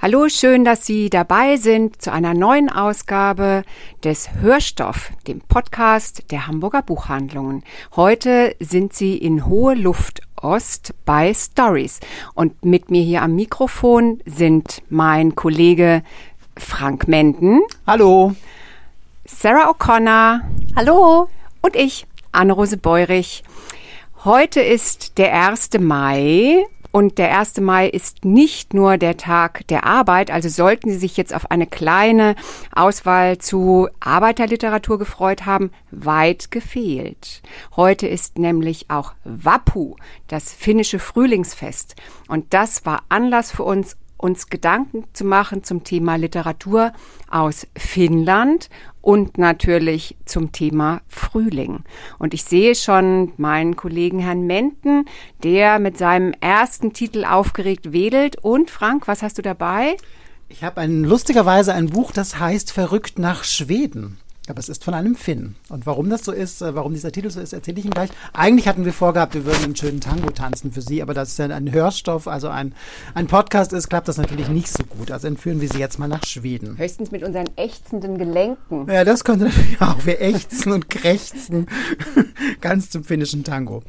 Hallo, schön, dass Sie dabei sind zu einer neuen Ausgabe des Hörstoff, dem Podcast der Hamburger Buchhandlungen. Heute sind Sie in Hohe Luft Ost bei Stories und mit mir hier am Mikrofon sind mein Kollege Frank Menden. Hallo. Sarah O'Connor. Hallo. Und ich, Anne-Rose Beurich. Heute ist der 1. Mai und der 1. Mai ist nicht nur der Tag der Arbeit, also sollten Sie sich jetzt auf eine kleine Auswahl zu Arbeiterliteratur gefreut haben, weit gefehlt. Heute ist nämlich auch Wappu, das finnische Frühlingsfest. Und das war Anlass für uns, uns Gedanken zu machen zum Thema Literatur aus Finnland und natürlich zum Thema Frühling. Und ich sehe schon meinen Kollegen Herrn Menten, der mit seinem ersten Titel aufgeregt wedelt. Und Frank, was hast du dabei? Ich habe ein lustigerweise ein Buch, das heißt Verrückt nach Schweden. Aber es ist von einem Finn. Und warum das so ist, äh, warum dieser Titel so ist, erzähle ich Ihnen gleich. Eigentlich hatten wir vorgehabt, wir würden einen schönen Tango tanzen für Sie, aber das ist ja ein Hörstoff, also ein, ein Podcast ist, klappt das natürlich nicht so gut. Also entführen wir Sie jetzt mal nach Schweden. Höchstens mit unseren ächzenden Gelenken. Ja, das könnte natürlich auch. Wir ächzen und krächzen ganz zum finnischen Tango.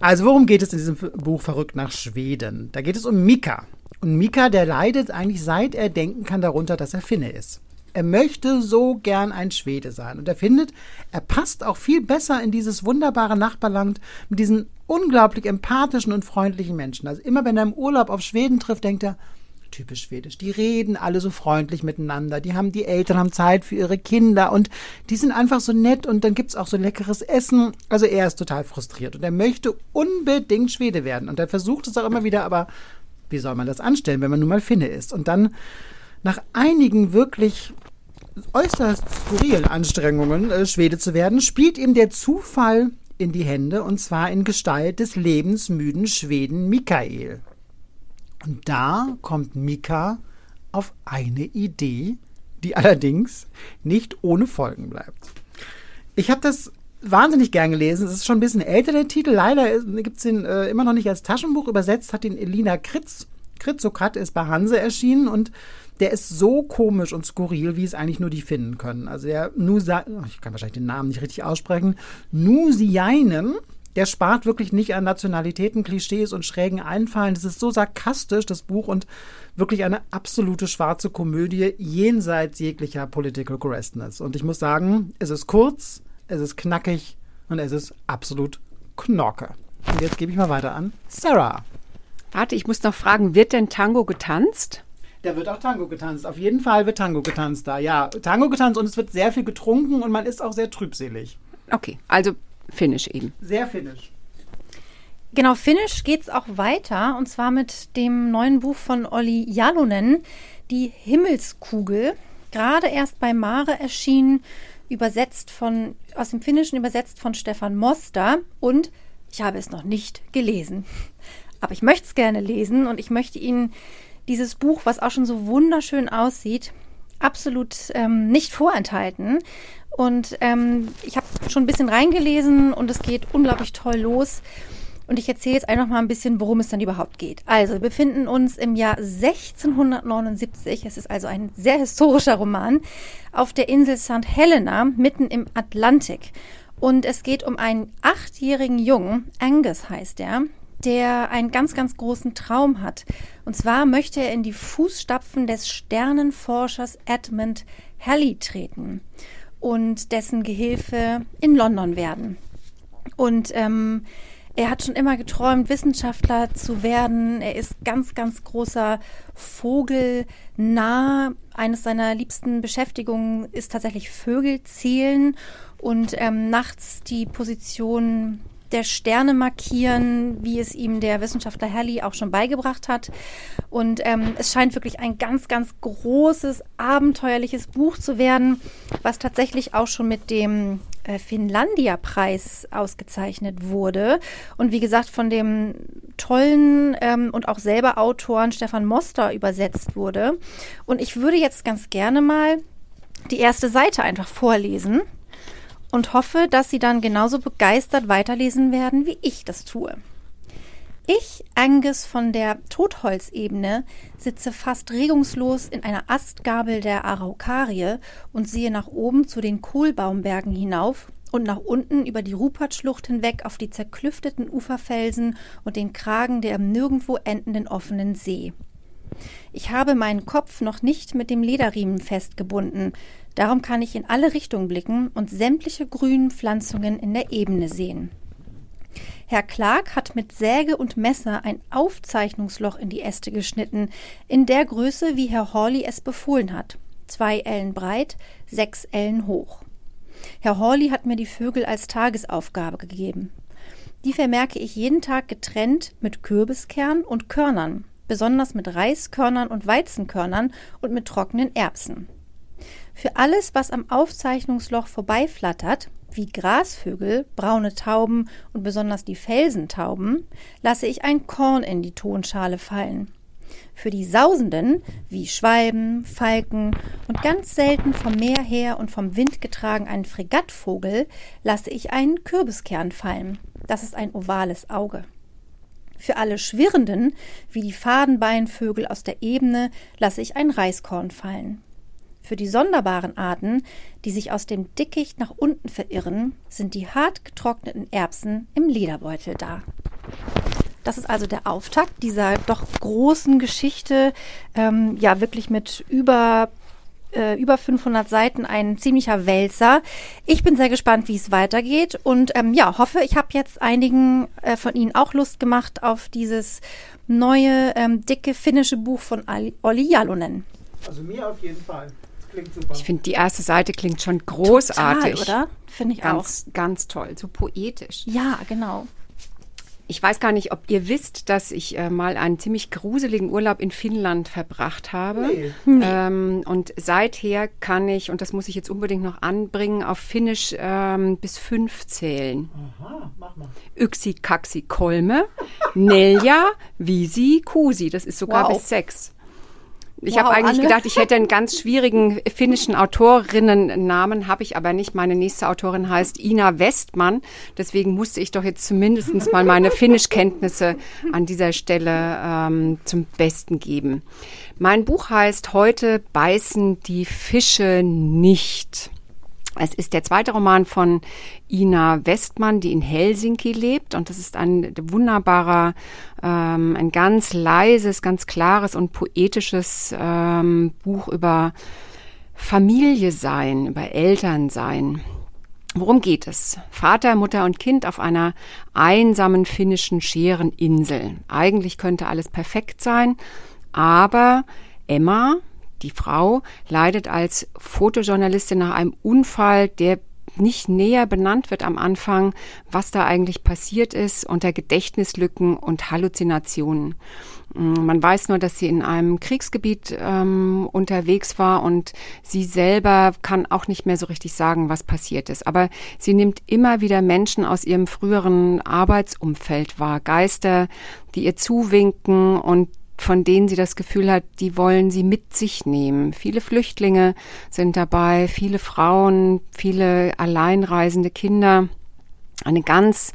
Also worum geht es in diesem Buch Verrückt nach Schweden? Da geht es um Mika. Und Mika, der leidet eigentlich seit er denken kann darunter, dass er Finne ist. Er möchte so gern ein Schwede sein. Und er findet, er passt auch viel besser in dieses wunderbare Nachbarland mit diesen unglaublich empathischen und freundlichen Menschen. Also immer wenn er im Urlaub auf Schweden trifft, denkt er, typisch schwedisch. Die reden alle so freundlich miteinander. Die haben, die Eltern haben Zeit für ihre Kinder und die sind einfach so nett und dann gibt es auch so leckeres Essen. Also er ist total frustriert und er möchte unbedingt Schwede werden. Und er versucht es auch immer wieder, aber wie soll man das anstellen, wenn man nun mal Finne ist? Und dann nach einigen wirklich äußerst skurrilen Anstrengungen, äh, Schwede zu werden, spielt ihm der Zufall in die Hände, und zwar in Gestalt des lebensmüden Schweden Mikael. Und da kommt Mika auf eine Idee, die allerdings nicht ohne Folgen bleibt. Ich habe das wahnsinnig gern gelesen. Es ist schon ein bisschen älter, der Titel. Leider gibt es ihn äh, immer noch nicht als Taschenbuch. Übersetzt hat ihn Elina Kritz. Kritzokat ist bei Hanse erschienen und der ist so komisch und skurril, wie es eigentlich nur die finden können. Also der Nusa, ich kann wahrscheinlich den Namen nicht richtig aussprechen, Nusiainen, der spart wirklich nicht an Nationalitäten, Klischees und schrägen Einfallen. Das ist so sarkastisch, das Buch, und wirklich eine absolute schwarze Komödie jenseits jeglicher Political Correctness. Und ich muss sagen, es ist kurz, es ist knackig und es ist absolut Knorke. Und jetzt gebe ich mal weiter an Sarah. Warte, ich muss noch fragen, wird denn Tango getanzt? Da wird auch Tango getanzt. Auf jeden Fall wird Tango getanzt da. Ja, Tango getanzt und es wird sehr viel getrunken und man ist auch sehr trübselig. Okay, also Finnisch eben. Sehr Finnisch. Genau, Finnisch geht es auch weiter und zwar mit dem neuen Buch von Olli Jalonen, Die Himmelskugel. Gerade erst bei Mare erschienen, übersetzt von, aus dem Finnischen übersetzt von Stefan Moster und ich habe es noch nicht gelesen. Aber ich möchte es gerne lesen und ich möchte Ihnen dieses Buch, was auch schon so wunderschön aussieht, absolut ähm, nicht vorenthalten. Und ähm, ich habe schon ein bisschen reingelesen und es geht unglaublich toll los. Und ich erzähle jetzt einfach mal ein bisschen, worum es dann überhaupt geht. Also, wir befinden uns im Jahr 1679. Es ist also ein sehr historischer Roman auf der Insel St. Helena, mitten im Atlantik. Und es geht um einen achtjährigen Jungen, Angus heißt er, der einen ganz, ganz großen Traum hat. Und zwar möchte er in die Fußstapfen des Sternenforschers Edmund Halley treten und dessen Gehilfe in London werden. Und ähm, er hat schon immer geträumt, Wissenschaftler zu werden. Er ist ganz, ganz großer Vogelnah. Eines seiner liebsten Beschäftigungen ist tatsächlich Vögel zählen und ähm, nachts die Position der Sterne markieren, wie es ihm der Wissenschaftler Halley auch schon beigebracht hat. Und ähm, es scheint wirklich ein ganz, ganz großes, abenteuerliches Buch zu werden, was tatsächlich auch schon mit dem äh, Finlandia-Preis ausgezeichnet wurde. Und wie gesagt, von dem tollen ähm, und auch selber Autoren Stefan Moster übersetzt wurde. Und ich würde jetzt ganz gerne mal die erste Seite einfach vorlesen und hoffe, dass Sie dann genauso begeistert weiterlesen werden, wie ich das tue. Ich, Angus von der Totholzebene, sitze fast regungslos in einer Astgabel der Araukarie und sehe nach oben zu den Kohlbaumbergen hinauf und nach unten über die Rupertschlucht hinweg auf die zerklüfteten Uferfelsen und den Kragen der im nirgendwo endenden offenen See. Ich habe meinen Kopf noch nicht mit dem Lederriemen festgebunden, darum kann ich in alle Richtungen blicken und sämtliche grünen Pflanzungen in der Ebene sehen. Herr Clark hat mit Säge und Messer ein Aufzeichnungsloch in die Äste geschnitten, in der Größe, wie Herr Hawley es befohlen hat. Zwei Ellen breit, sechs Ellen hoch. Herr Hawley hat mir die Vögel als Tagesaufgabe gegeben. Die vermerke ich jeden Tag getrennt mit Kürbiskern und Körnern, besonders mit Reiskörnern und Weizenkörnern und mit trockenen Erbsen. Für alles, was am Aufzeichnungsloch vorbeiflattert, wie Grasvögel, braune Tauben und besonders die Felsentauben, lasse ich ein Korn in die Tonschale fallen. Für die Sausenden, wie Schwalben, Falken und ganz selten vom Meer her und vom Wind getragen einen Fregattvogel, lasse ich einen Kürbiskern fallen. Das ist ein ovales Auge. Für alle Schwirrenden, wie die Fadenbeinvögel aus der Ebene, lasse ich ein Reiskorn fallen. Für die sonderbaren Arten, die sich aus dem Dickicht nach unten verirren, sind die hart getrockneten Erbsen im Lederbeutel da. Das ist also der Auftakt dieser doch großen Geschichte, ähm, ja wirklich mit über äh, über 500 Seiten, ein ziemlicher Wälzer. Ich bin sehr gespannt, wie es weitergeht und ähm, ja, hoffe, ich habe jetzt einigen äh, von Ihnen auch Lust gemacht auf dieses neue, ähm, dicke finnische Buch von Olli Jalonen. Also mir auf jeden Fall klingt super. Ich finde, die erste Seite klingt schon großartig. Total, oder? Finde ich ganz, auch. Ganz toll, so poetisch. Ja, genau. Ich weiß gar nicht, ob ihr wisst, dass ich äh, mal einen ziemlich gruseligen Urlaub in Finnland verbracht habe. Nee. Ähm, und seither kann ich, und das muss ich jetzt unbedingt noch anbringen, auf Finnisch ähm, bis fünf zählen. Aha, mach mal. Yksi, Kaksi, Kolme, Nelja, Visi, Kusi. Das ist sogar wow. bis sechs. Ich wow, habe eigentlich Anne. gedacht, ich hätte einen ganz schwierigen finnischen Autorinnennamen, habe ich aber nicht. Meine nächste Autorin heißt Ina Westmann. Deswegen musste ich doch jetzt zumindest mal meine Finnischkenntnisse an dieser Stelle ähm, zum Besten geben. Mein Buch heißt Heute beißen die Fische nicht. Es ist der zweite Roman von Ina Westmann, die in Helsinki lebt. Und das ist ein wunderbarer, ähm, ein ganz leises, ganz klares und poetisches ähm, Buch über Familie sein, über Eltern sein. Worum geht es? Vater, Mutter und Kind auf einer einsamen finnischen Schereninsel. Eigentlich könnte alles perfekt sein, aber Emma, die Frau leidet als Fotojournalistin nach einem Unfall, der nicht näher benannt wird am Anfang, was da eigentlich passiert ist, unter Gedächtnislücken und Halluzinationen. Mm, man weiß nur, dass sie in einem Kriegsgebiet ähm, unterwegs war und sie selber kann auch nicht mehr so richtig sagen, was passiert ist. Aber sie nimmt immer wieder Menschen aus ihrem früheren Arbeitsumfeld wahr, Geister, die ihr zuwinken und von denen sie das Gefühl hat, die wollen sie mit sich nehmen. Viele Flüchtlinge sind dabei, viele Frauen, viele alleinreisende Kinder. Eine ganz,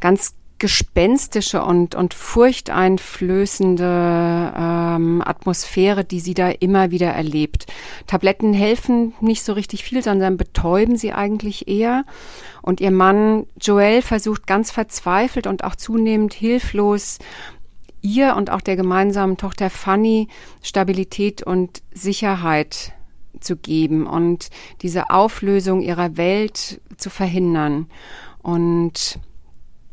ganz gespenstische und, und furchteinflößende ähm, Atmosphäre, die sie da immer wieder erlebt. Tabletten helfen nicht so richtig viel, sondern betäuben sie eigentlich eher. Und ihr Mann Joel versucht ganz verzweifelt und auch zunehmend hilflos ihr und auch der gemeinsamen Tochter Fanny Stabilität und Sicherheit zu geben und diese Auflösung ihrer Welt zu verhindern. Und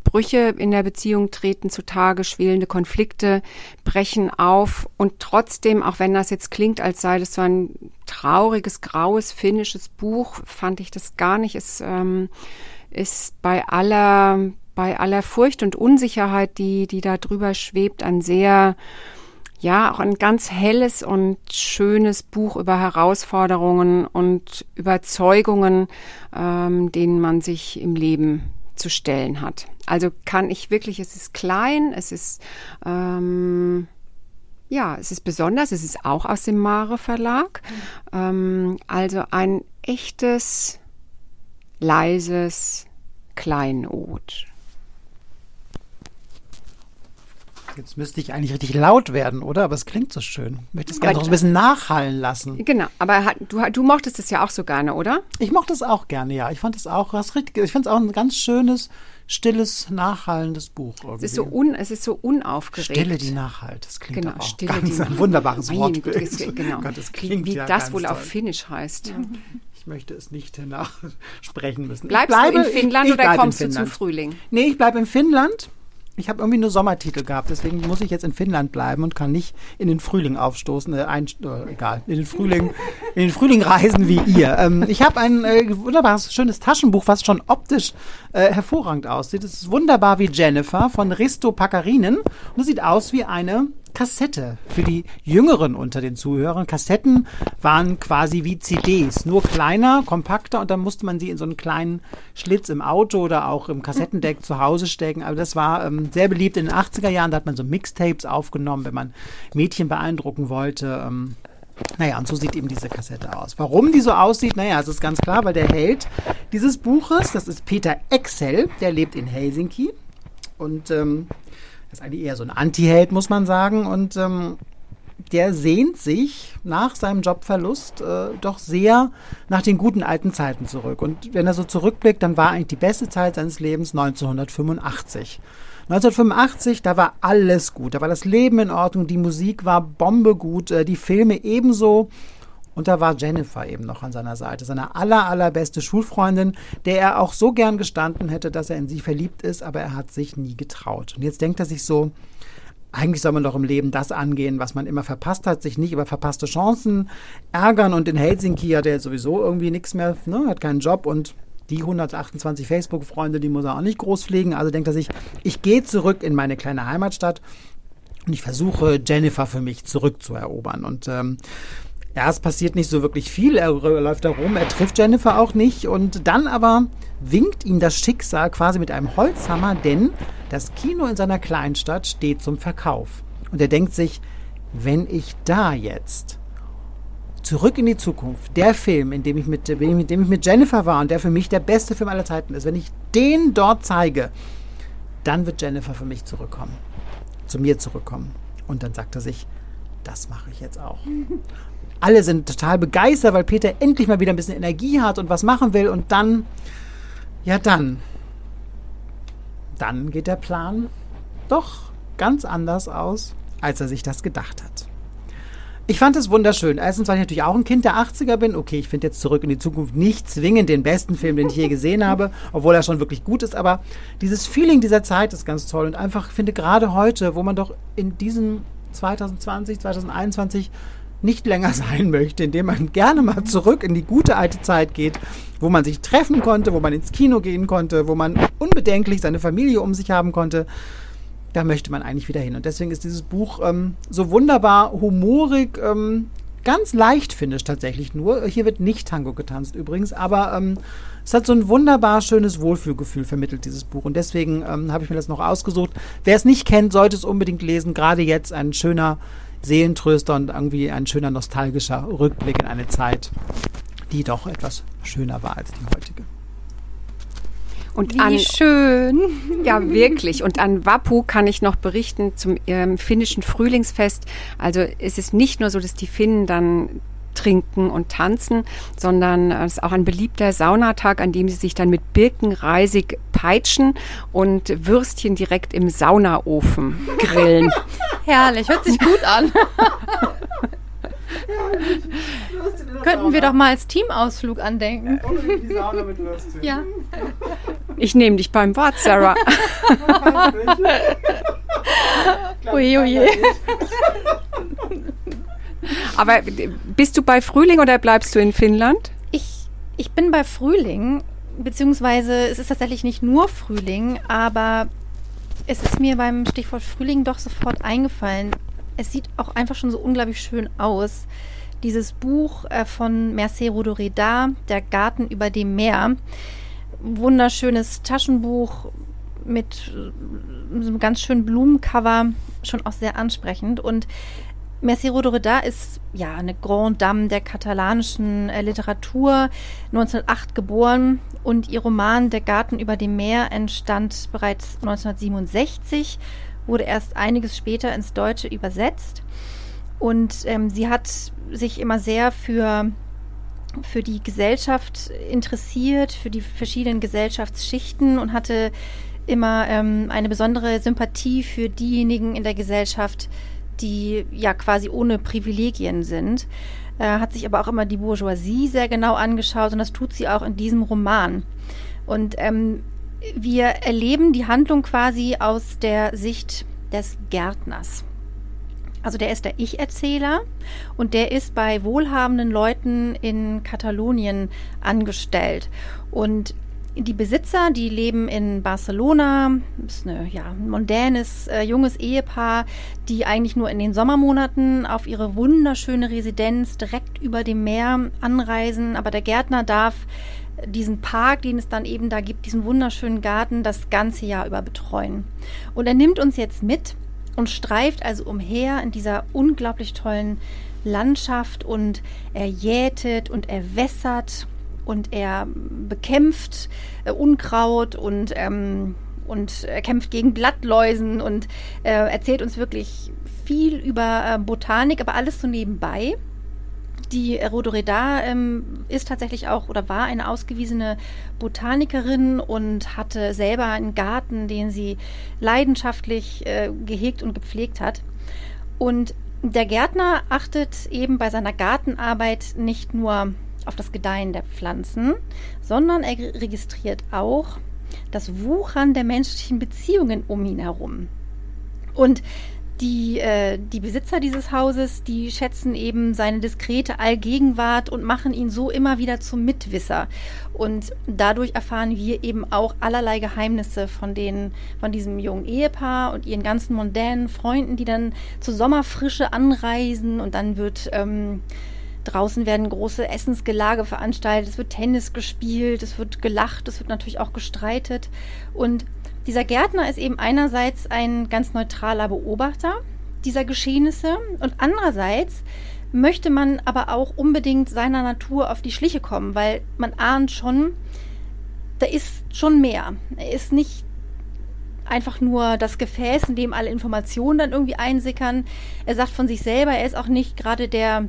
Brüche in der Beziehung treten zutage, schwelende Konflikte brechen auf und trotzdem, auch wenn das jetzt klingt, als sei das so ein trauriges, graues, finnisches Buch, fand ich das gar nicht. Es ähm, ist bei aller bei aller Furcht und Unsicherheit, die, die da drüber schwebt, ein sehr, ja, auch ein ganz helles und schönes Buch über Herausforderungen und Überzeugungen, ähm, denen man sich im Leben zu stellen hat. Also kann ich wirklich, es ist klein, es ist ähm, ja, es ist besonders, es ist auch aus dem Mare Verlag. Ähm, also ein echtes, leises Kleinod. Jetzt müsste ich eigentlich richtig laut werden, oder? Aber es klingt so schön. Ich möchte es gerne noch ein bisschen nachhallen lassen. Genau, aber du, du mochtest es ja auch so gerne, oder? Ich mochte es auch gerne, ja. Ich fand es auch, was richtig, ich fand es auch ein ganz schönes, stilles, nachhallendes Buch. Irgendwie. Es ist so, un, es ist so unaufgeregt. Stille, die nachhalt. Das klingt genau, auch Stille, ganz die ein wunderbares das- genau. Gott, das wie klingt wie ja das wohl auf toll. Finnisch heißt. Ich möchte es nicht nachsprechen müssen. Ich Bleibst bleibe- du in Finnland ich, ich oder in kommst du zum. Frühling? Nee, ich bleibe in Finnland. Ich habe irgendwie nur Sommertitel gehabt, deswegen muss ich jetzt in Finnland bleiben und kann nicht in den Frühling aufstoßen. Äh, ein, äh, egal, in den Frühling, in den Frühling reisen wie ihr. Ähm, ich habe ein äh, wunderbares, schönes Taschenbuch, was schon optisch äh, hervorragend aussieht. Es ist wunderbar wie Jennifer von Risto Paccarinen und es sieht aus wie eine Kassette für die Jüngeren unter den Zuhörern. Kassetten waren quasi wie CDs, nur kleiner, kompakter und dann musste man sie in so einen kleinen Schlitz im Auto oder auch im Kassettendeck zu Hause stecken. Aber das war ähm, sehr beliebt in den 80er Jahren. Da hat man so Mixtapes aufgenommen, wenn man Mädchen beeindrucken wollte. Ähm, naja, und so sieht eben diese Kassette aus. Warum die so aussieht, naja, es ist ganz klar, weil der Held dieses Buches, das ist Peter Excel, der lebt in Helsinki und ähm, ist eigentlich eher so ein Anti-Held, muss man sagen. Und ähm, der sehnt sich nach seinem Jobverlust äh, doch sehr nach den guten alten Zeiten zurück. Und wenn er so zurückblickt, dann war eigentlich die beste Zeit seines Lebens 1985. 1985, da war alles gut. Da war das Leben in Ordnung, die Musik war bombegut, äh, die Filme ebenso. Und da war Jennifer eben noch an seiner Seite, seine aller, allerbeste Schulfreundin, der er auch so gern gestanden hätte, dass er in sie verliebt ist, aber er hat sich nie getraut. Und jetzt denkt er sich so, eigentlich soll man doch im Leben das angehen, was man immer verpasst hat, sich nicht über verpasste Chancen ärgern. Und in Helsinki hat er sowieso irgendwie nichts mehr, ne, hat keinen Job und die 128 Facebook-Freunde, die muss er auch nicht groß pflegen. Also denkt er sich, ich gehe zurück in meine kleine Heimatstadt und ich versuche, Jennifer für mich zurückzuerobern. Und ähm, ja, es passiert nicht so wirklich viel. Er läuft da rum, er trifft Jennifer auch nicht. Und dann aber winkt ihm das Schicksal quasi mit einem Holzhammer, denn das Kino in seiner Kleinstadt steht zum Verkauf. Und er denkt sich, wenn ich da jetzt Zurück in die Zukunft, der Film, in dem ich mit, in dem ich mit Jennifer war und der für mich der beste Film aller Zeiten ist, wenn ich den dort zeige, dann wird Jennifer für mich zurückkommen, zu mir zurückkommen. Und dann sagt er sich, das mache ich jetzt auch. Alle sind total begeistert, weil Peter endlich mal wieder ein bisschen Energie hat und was machen will. Und dann, ja dann, dann geht der Plan doch ganz anders aus, als er sich das gedacht hat. Ich fand es wunderschön. Erstens, weil ich natürlich auch ein Kind der 80er bin. Okay, ich finde jetzt zurück in die Zukunft nicht zwingend den besten Film, den ich je gesehen habe, obwohl er schon wirklich gut ist. Aber dieses Feeling dieser Zeit ist ganz toll. Und einfach, ich finde gerade heute, wo man doch in diesem 2020, 2021 nicht länger sein möchte, indem man gerne mal zurück in die gute alte Zeit geht, wo man sich treffen konnte, wo man ins Kino gehen konnte, wo man unbedenklich seine Familie um sich haben konnte da möchte man eigentlich wieder hin. Und deswegen ist dieses Buch ähm, so wunderbar humorig, ähm, ganz leicht finde ich tatsächlich nur. Hier wird nicht Tango getanzt übrigens, aber ähm, es hat so ein wunderbar schönes Wohlfühlgefühl vermittelt, dieses Buch. Und deswegen ähm, habe ich mir das noch ausgesucht. Wer es nicht kennt, sollte es unbedingt lesen. Gerade jetzt ein schöner Seelentröster und irgendwie ein schöner nostalgischer Rückblick in eine Zeit, die doch etwas schöner war als die heutige. Und Wie an, schön. Ja, wirklich. Und an Wappu kann ich noch berichten zum ähm, finnischen Frühlingsfest. Also es ist nicht nur so, dass die Finnen dann trinken und tanzen, sondern es ist auch ein beliebter Saunatag, an dem sie sich dann mit Birkenreisig peitschen und Würstchen direkt im Saunaofen grillen. Herrlich, hört sich gut an. Könnten wir doch mal als Teamausflug andenken. Ja. Ich nehme dich beim Wort, Sarah. Oje, oje. Aber bist du bei Frühling oder bleibst du in Finnland? Ich, ich bin bei Frühling, beziehungsweise es ist tatsächlich nicht nur Frühling, aber es ist mir beim Stichwort Frühling doch sofort eingefallen. Es sieht auch einfach schon so unglaublich schön aus. Dieses Buch äh, von Mercé Rodoreda, Der Garten über dem Meer. Wunderschönes Taschenbuch mit so einem ganz schönen Blumencover, schon auch sehr ansprechend. Und Merci Rodoreda ist ja eine Grande Dame der katalanischen äh, Literatur, 1908 geboren und ihr Roman Der Garten über dem Meer entstand bereits 1967, wurde erst einiges später ins Deutsche übersetzt. Und ähm, sie hat sich immer sehr für für die Gesellschaft interessiert, für die verschiedenen Gesellschaftsschichten und hatte immer ähm, eine besondere Sympathie für diejenigen in der Gesellschaft, die ja quasi ohne Privilegien sind, äh, hat sich aber auch immer die Bourgeoisie sehr genau angeschaut und das tut sie auch in diesem Roman. Und ähm, wir erleben die Handlung quasi aus der Sicht des Gärtners. Also der ist der Ich-Erzähler und der ist bei wohlhabenden Leuten in Katalonien angestellt. Und die Besitzer, die leben in Barcelona, ist eine, ja, ein mondänes, äh, junges Ehepaar, die eigentlich nur in den Sommermonaten auf ihre wunderschöne Residenz direkt über dem Meer anreisen. Aber der Gärtner darf diesen Park, den es dann eben da gibt, diesen wunderschönen Garten, das ganze Jahr über betreuen. Und er nimmt uns jetzt mit und streift also umher in dieser unglaublich tollen Landschaft und er jätet und er wässert und er bekämpft äh, Unkraut und, ähm, und er kämpft gegen Blattläusen und äh, erzählt uns wirklich viel über äh, Botanik, aber alles so nebenbei. Die Rodoreda ähm, ist tatsächlich auch oder war eine ausgewiesene Botanikerin und hatte selber einen Garten, den sie leidenschaftlich äh, gehegt und gepflegt hat. Und der Gärtner achtet eben bei seiner Gartenarbeit nicht nur auf das Gedeihen der Pflanzen, sondern er registriert auch das Wuchern der menschlichen Beziehungen um ihn herum. Und die, äh, die Besitzer dieses Hauses, die schätzen eben seine diskrete Allgegenwart und machen ihn so immer wieder zum Mitwisser. Und dadurch erfahren wir eben auch allerlei Geheimnisse von, den, von diesem jungen Ehepaar und ihren ganzen mondänen Freunden, die dann zur Sommerfrische anreisen und dann wird ähm, Draußen werden große Essensgelage veranstaltet, es wird Tennis gespielt, es wird gelacht, es wird natürlich auch gestreitet. Und dieser Gärtner ist eben einerseits ein ganz neutraler Beobachter dieser Geschehnisse und andererseits möchte man aber auch unbedingt seiner Natur auf die Schliche kommen, weil man ahnt schon, da ist schon mehr. Er ist nicht einfach nur das Gefäß, in dem alle Informationen dann irgendwie einsickern. Er sagt von sich selber, er ist auch nicht gerade der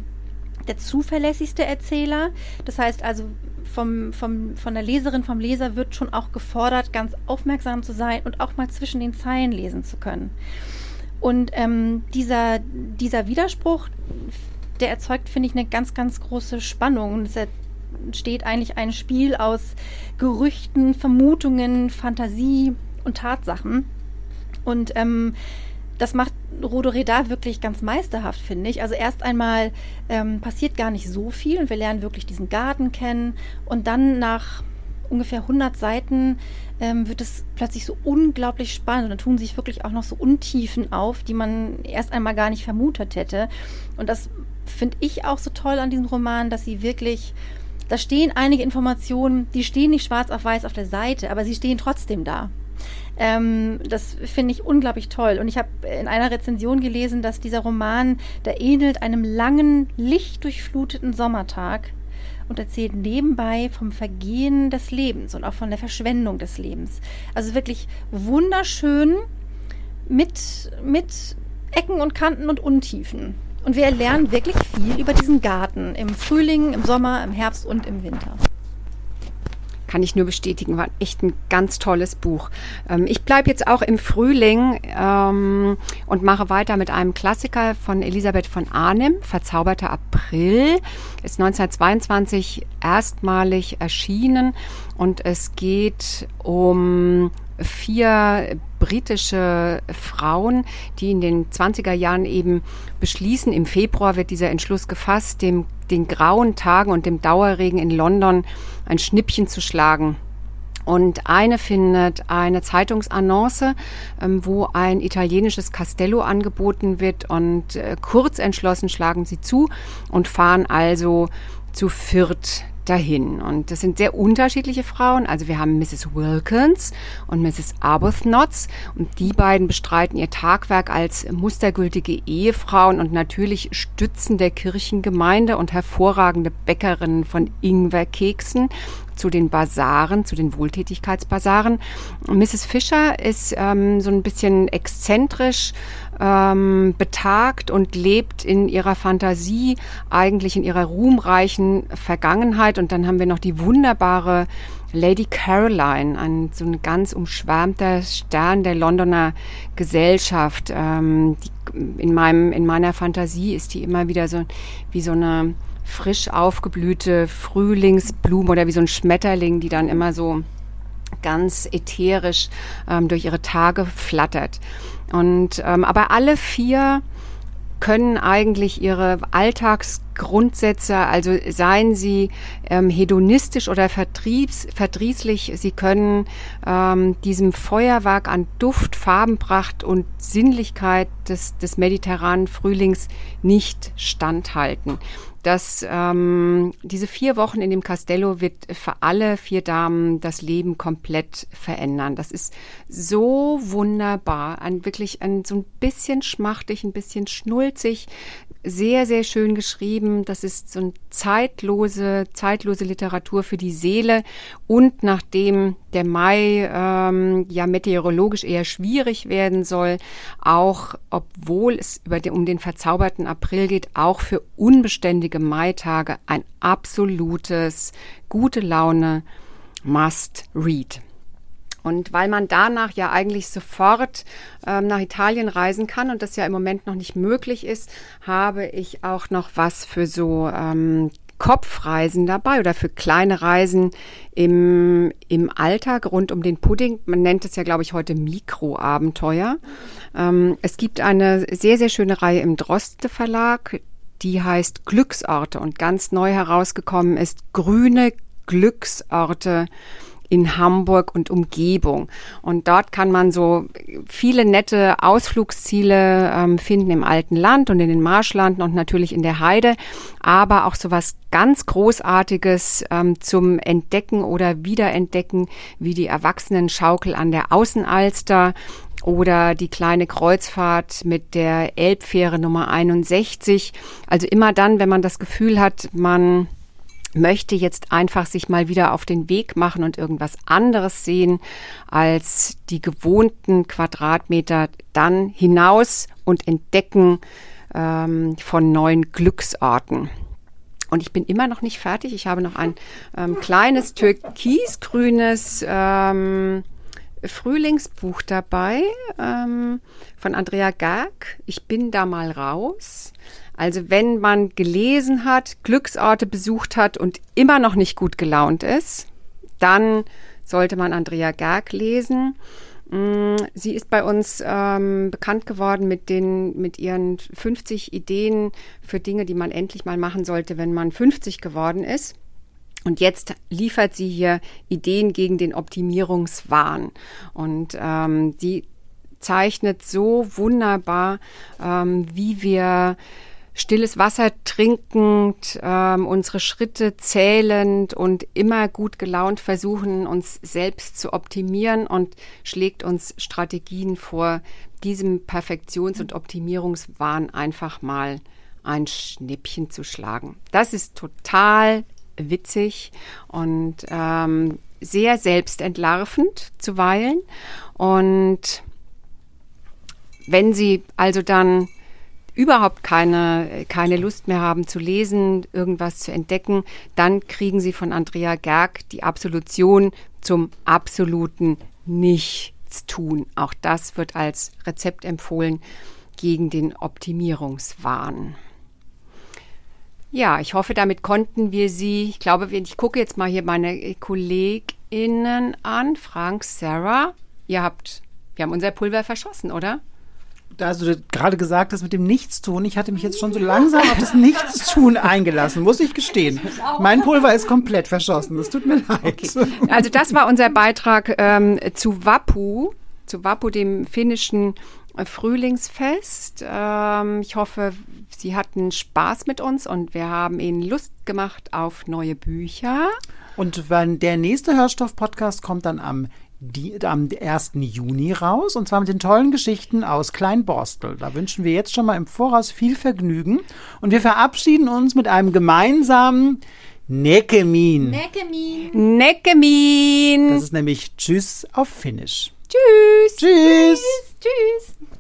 der zuverlässigste Erzähler. Das heißt also, vom, vom, von der Leserin, vom Leser wird schon auch gefordert, ganz aufmerksam zu sein und auch mal zwischen den Zeilen lesen zu können. Und ähm, dieser, dieser Widerspruch, der erzeugt, finde ich, eine ganz, ganz große Spannung. Und es entsteht eigentlich ein Spiel aus Gerüchten, Vermutungen, Fantasie und Tatsachen. Und ähm, das macht Rodoreda wirklich ganz meisterhaft, finde ich. Also erst einmal ähm, passiert gar nicht so viel und wir lernen wirklich diesen Garten kennen und dann nach ungefähr 100 Seiten ähm, wird es plötzlich so unglaublich spannend und da tun sich wirklich auch noch so Untiefen auf, die man erst einmal gar nicht vermutet hätte. Und das finde ich auch so toll an diesem Roman, dass sie wirklich da stehen einige Informationen, die stehen nicht schwarz auf weiß auf der Seite, aber sie stehen trotzdem da. Ähm, das finde ich unglaublich toll. Und ich habe in einer Rezension gelesen, dass dieser Roman, der ähnelt einem langen, lichtdurchfluteten Sommertag und erzählt nebenbei vom Vergehen des Lebens und auch von der Verschwendung des Lebens. Also wirklich wunderschön mit, mit Ecken und Kanten und Untiefen. Und wir lernen wirklich viel über diesen Garten im Frühling, im Sommer, im Herbst und im Winter. Kann ich nur bestätigen, war echt ein ganz tolles Buch. Ähm, ich bleibe jetzt auch im Frühling ähm, und mache weiter mit einem Klassiker von Elisabeth von Arnim, Verzauberter April. Ist 1922 erstmalig erschienen und es geht um vier britische Frauen, die in den 20er Jahren eben beschließen, im Februar wird dieser Entschluss gefasst, dem, den grauen Tagen und dem Dauerregen in London ein Schnippchen zu schlagen. Und eine findet eine Zeitungsannonce, ähm, wo ein italienisches Castello angeboten wird und äh, kurz entschlossen schlagen sie zu und fahren also zu viert dahin. Und das sind sehr unterschiedliche Frauen. Also wir haben Mrs. Wilkins und Mrs. Arbuthnotz und die beiden bestreiten ihr Tagwerk als mustergültige Ehefrauen und natürlich Stützen der Kirchengemeinde und hervorragende Bäckerinnen von Ingwerkeksen zu den Basaren, zu den Wohltätigkeitsbasaren. Mrs. Fischer ist ähm, so ein bisschen exzentrisch, ähm, betagt und lebt in ihrer Fantasie, eigentlich in ihrer ruhmreichen Vergangenheit. Und dann haben wir noch die wunderbare Lady Caroline, ein so ein ganz umschwärmter Stern der Londoner Gesellschaft. Ähm, die, in, meinem, in meiner Fantasie ist die immer wieder so wie so eine frisch aufgeblühte Frühlingsblume oder wie so ein Schmetterling, die dann immer so ganz ätherisch ähm, durch ihre Tage flattert. Und ähm, aber alle vier können eigentlich ihre Alltagsgrundsätze, also seien sie ähm, hedonistisch oder vertriebs, verdrießlich, sie können ähm, diesem Feuerwerk an Duft, Farbenpracht und Sinnlichkeit des, des mediterranen Frühlings nicht standhalten dass ähm, diese vier Wochen in dem Castello wird für alle vier Damen das Leben komplett verändern. Das ist so wunderbar, ein wirklich ein so ein bisschen schmachtig, ein bisschen schnulzig, sehr, sehr schön geschrieben. Das ist so eine zeitlose, zeitlose Literatur für die Seele. Und nachdem der Mai ähm, ja meteorologisch eher schwierig werden soll, auch obwohl es über den, um den verzauberten April geht, auch für unbeständige Maitage ein absolutes gute Laune Must Read. Und weil man danach ja eigentlich sofort ähm, nach Italien reisen kann und das ja im Moment noch nicht möglich ist, habe ich auch noch was für so ähm, Kopfreisen dabei oder für kleine Reisen im, im Alltag rund um den Pudding. Man nennt es ja, glaube ich, heute Mikroabenteuer. Ähm, es gibt eine sehr, sehr schöne Reihe im Droste Verlag, die heißt Glücksorte und ganz neu herausgekommen ist Grüne Glücksorte in Hamburg und Umgebung. Und dort kann man so viele nette Ausflugsziele ähm, finden im alten Land und in den Marschlanden und natürlich in der Heide, aber auch so was ganz Großartiges ähm, zum Entdecken oder Wiederentdecken, wie die Erwachsenenschaukel an der Außenalster oder die kleine Kreuzfahrt mit der Elbfähre Nummer 61. Also immer dann, wenn man das Gefühl hat, man möchte jetzt einfach sich mal wieder auf den Weg machen und irgendwas anderes sehen als die gewohnten Quadratmeter, dann hinaus und entdecken ähm, von neuen Glücksorten. Und ich bin immer noch nicht fertig. Ich habe noch ein ähm, kleines türkisgrünes ähm, Frühlingsbuch dabei ähm, von Andrea Gerg. Ich bin da mal raus. Also wenn man gelesen hat, Glücksorte besucht hat und immer noch nicht gut gelaunt ist, dann sollte man Andrea Gerg lesen. Mm, sie ist bei uns ähm, bekannt geworden mit den, mit ihren 50 Ideen für Dinge, die man endlich mal machen sollte, wenn man 50 geworden ist. Und jetzt liefert sie hier Ideen gegen den Optimierungswahn. Und ähm, sie zeichnet so wunderbar, ähm, wie wir stilles Wasser trinkend, ähm, unsere Schritte zählend und immer gut gelaunt versuchen, uns selbst zu optimieren und schlägt uns Strategien vor, diesem Perfektions- und Optimierungswahn einfach mal ein Schnippchen zu schlagen. Das ist total witzig und ähm, sehr selbstentlarvend zuweilen. Und wenn Sie also dann überhaupt keine, keine Lust mehr haben zu lesen, irgendwas zu entdecken, dann kriegen sie von Andrea Gerg die Absolution zum absoluten Nichtstun. Auch das wird als Rezept empfohlen gegen den Optimierungswahn. Ja, ich hoffe, damit konnten wir Sie, ich glaube, ich gucke jetzt mal hier meine KollegInnen an, Frank, Sarah. Ihr habt, wir haben unser Pulver verschossen, oder? Da du gerade gesagt hast mit dem Nichtstun, ich hatte mich jetzt schon so langsam auf das Nichtstun eingelassen, muss ich gestehen. Mein Pulver ist komplett verschossen, das tut mir leid. Okay. Also das war unser Beitrag ähm, zu Wappu, zu Wappu, dem finnischen Frühlingsfest. Ähm, ich hoffe, Sie hatten Spaß mit uns und wir haben Ihnen Lust gemacht auf neue Bücher. Und wenn der nächste Hörstoff-Podcast kommt dann am die, am 1. Juni raus und zwar mit den tollen Geschichten aus Kleinborstel. Da wünschen wir jetzt schon mal im Voraus viel Vergnügen und wir verabschieden uns mit einem gemeinsamen Neckemin. Neckemin. Neckemin. Das ist nämlich Tschüss auf Finnisch. Tschüss. Tschüss. Tschüss. Tschüss.